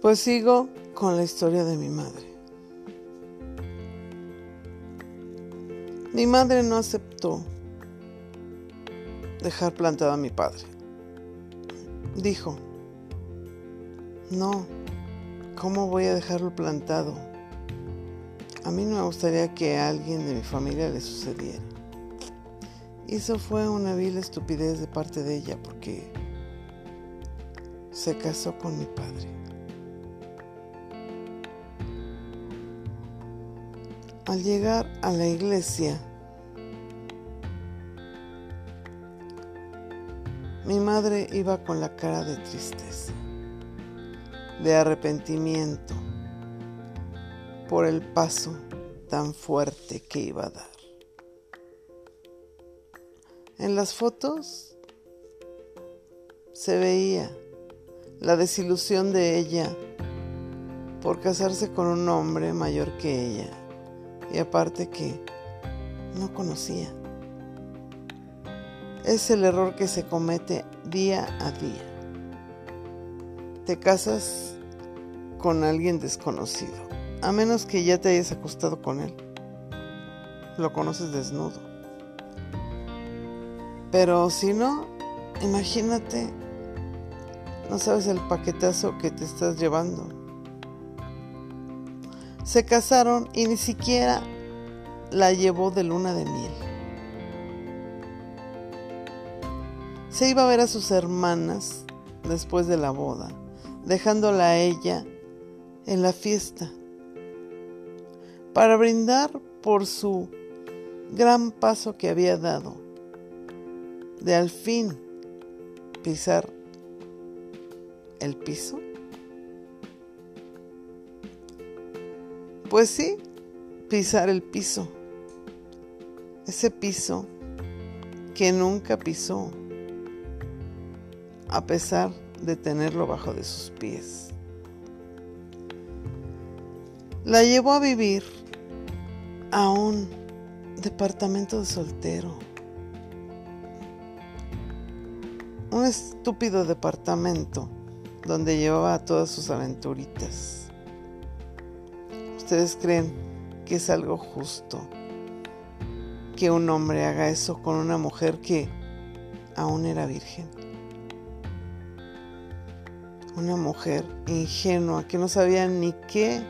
Pues sigo con la historia de mi madre. Mi madre no aceptó dejar plantado a mi padre. Dijo, no, ¿cómo voy a dejarlo plantado? A mí no me gustaría que a alguien de mi familia le sucediera. Y eso fue una vil estupidez de parte de ella porque se casó con mi padre. Al llegar a la iglesia, mi madre iba con la cara de tristeza, de arrepentimiento por el paso tan fuerte que iba a dar. En las fotos se veía la desilusión de ella por casarse con un hombre mayor que ella y aparte que no conocía. Es el error que se comete día a día. Te casas con alguien desconocido, a menos que ya te hayas acostado con él. Lo conoces desnudo. Pero si no, imagínate, no sabes el paquetazo que te estás llevando. Se casaron y ni siquiera la llevó de luna de miel. Se iba a ver a sus hermanas después de la boda, dejándola a ella en la fiesta para brindar por su gran paso que había dado de al fin pisar el piso? Pues sí, pisar el piso. Ese piso que nunca pisó, a pesar de tenerlo bajo de sus pies. La llevó a vivir a un departamento de soltero un estúpido departamento donde llevaba todas sus aventuritas. ¿Ustedes creen que es algo justo que un hombre haga eso con una mujer que aún era virgen? Una mujer ingenua que no sabía ni qué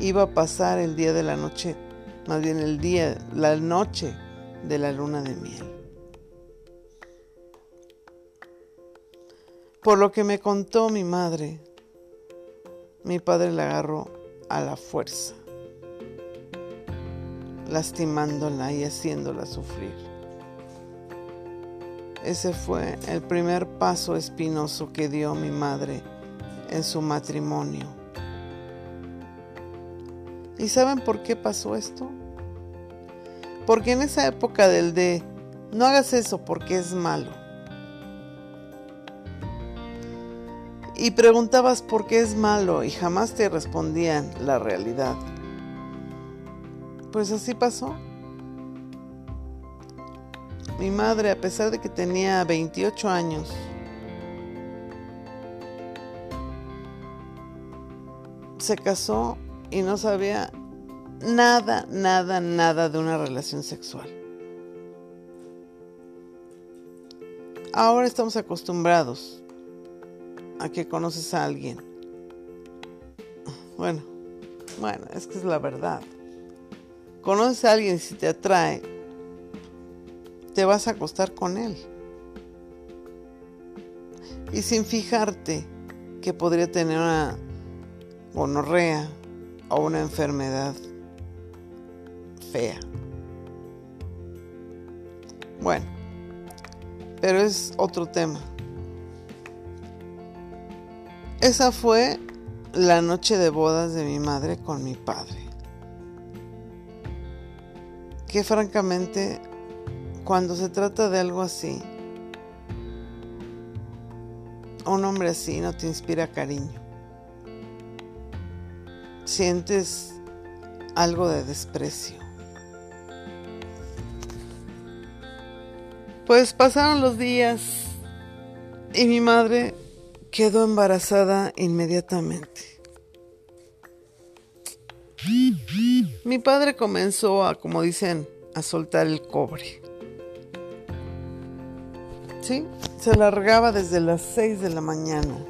iba a pasar el día de la noche, más bien el día, la noche de la luna de miel. Por lo que me contó mi madre, mi padre la agarró a la fuerza, lastimándola y haciéndola sufrir. Ese fue el primer paso espinoso que dio mi madre en su matrimonio. ¿Y saben por qué pasó esto? Porque en esa época del de no hagas eso porque es malo y preguntabas por qué es malo y jamás te respondían la realidad. Pues así pasó. Mi madre, a pesar de que tenía 28 años, se casó y no sabía nada, nada, nada de una relación sexual. Ahora estamos acostumbrados a que conoces a alguien. Bueno, bueno, es que es la verdad. Conoces a alguien y si te atrae, te vas a acostar con él. Y sin fijarte que podría tener una gonorrea o una enfermedad fea. Bueno, pero es otro tema. Esa fue la noche de bodas de mi madre con mi padre. Que francamente, cuando se trata de algo así, un hombre así no te inspira cariño. Sientes algo de desprecio. Pues pasaron los días y mi madre quedó embarazada inmediatamente. Mi padre comenzó a, como dicen, a soltar el cobre. Sí, se largaba desde las 6 de la mañana,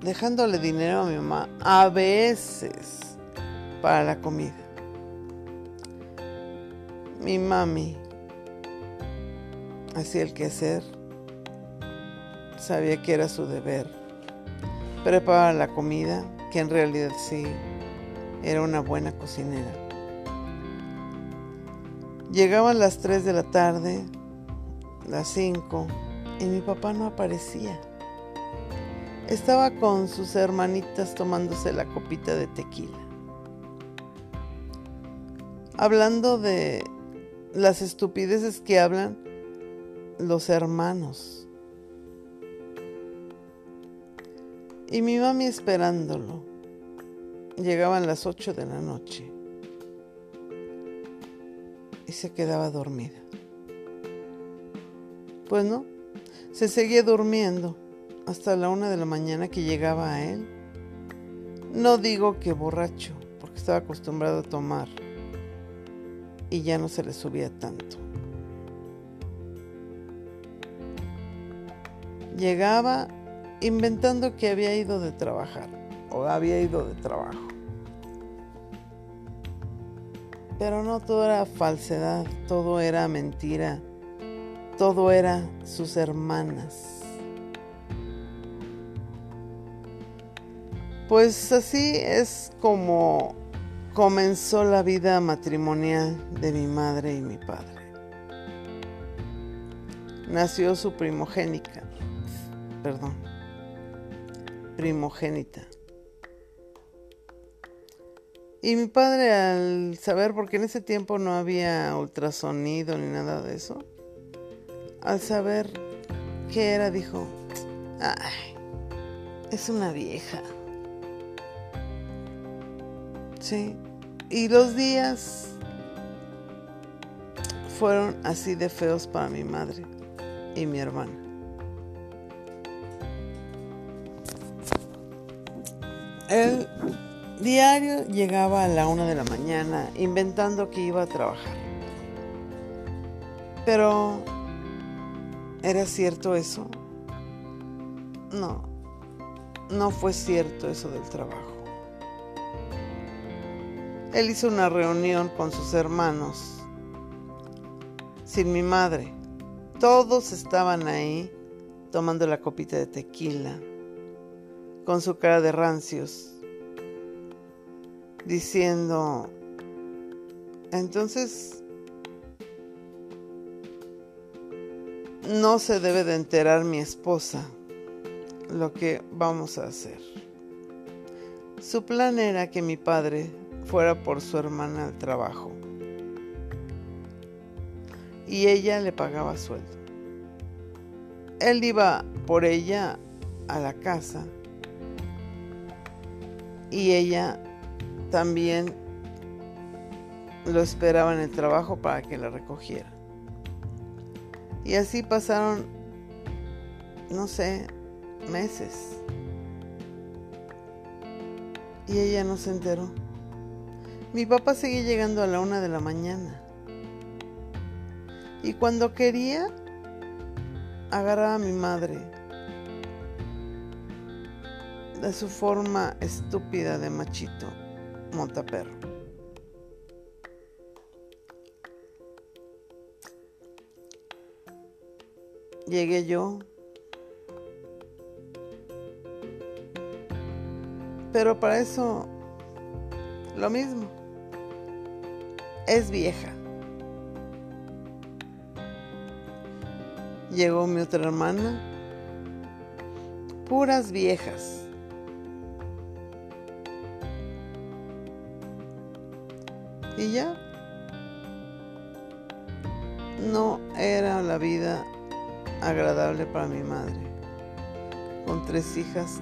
dejándole dinero a mi mamá a veces para la comida. Mi mami hacía el quehacer, sabía que era su deber, preparaba la comida, que en realidad sí era una buena cocinera. Llegaban las 3 de la tarde, las 5, y mi papá no aparecía. Estaba con sus hermanitas tomándose la copita de tequila. Hablando de las estupideces que hablan los hermanos. Y mi mami esperándolo. Llegaban las 8 de la noche. Y se quedaba dormida. Pues no, se seguía durmiendo hasta la una de la mañana que llegaba a él. No digo que borracho, porque estaba acostumbrado a tomar y ya no se le subía tanto. Llegaba inventando que había ido de trabajar o había ido de trabajo. Pero no todo era falsedad, todo era mentira, todo era sus hermanas. Pues así es como comenzó la vida matrimonial de mi madre y mi padre. Nació su primogénica, perdón, primogénita. Y mi padre al saber, porque en ese tiempo no había ultrasonido ni nada de eso, al saber qué era, dijo, ay, es una vieja. Sí, y los días fueron así de feos para mi madre y mi hermana. El diario llegaba a la una de la mañana inventando que iba a trabajar. Pero, ¿era cierto eso? No, no fue cierto eso del trabajo. Él hizo una reunión con sus hermanos, sin mi madre. Todos estaban ahí tomando la copita de tequila, con su cara de rancios, diciendo, entonces no se debe de enterar mi esposa lo que vamos a hacer. Su plan era que mi padre fuera por su hermana al trabajo. Y ella le pagaba sueldo. Él iba por ella a la casa y ella también lo esperaba en el trabajo para que la recogiera. Y así pasaron, no sé, meses. Y ella no se enteró. Mi papá seguía llegando a la una de la mañana. Y cuando quería, agarraba a mi madre de su forma estúpida de machito montaperro. Llegué yo, pero para eso lo mismo es vieja. Llegó mi otra hermana, puras viejas. Y ya, no era la vida agradable para mi madre, con tres hijas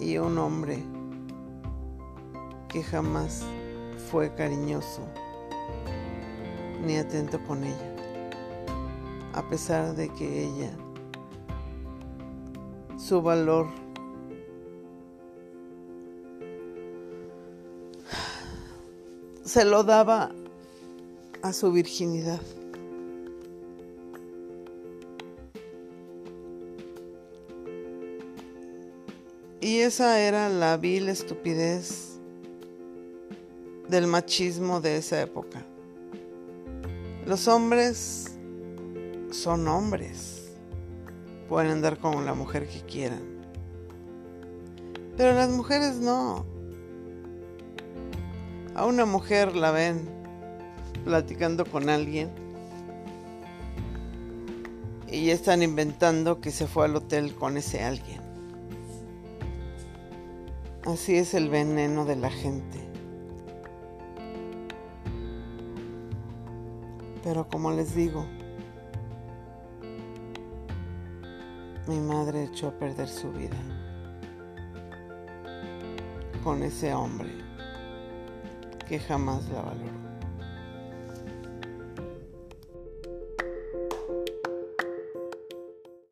y un hombre que jamás fue cariñoso ni atento con ella, a pesar de que ella, su valor se lo daba a su virginidad. Y esa era la vil estupidez del machismo de esa época. Los hombres son hombres. Pueden andar con la mujer que quieran. Pero las mujeres no. A una mujer la ven platicando con alguien y están inventando que se fue al hotel con ese alguien. Así es el veneno de la gente. Pero como les digo, mi madre echó a perder su vida con ese hombre que jamás la valoró.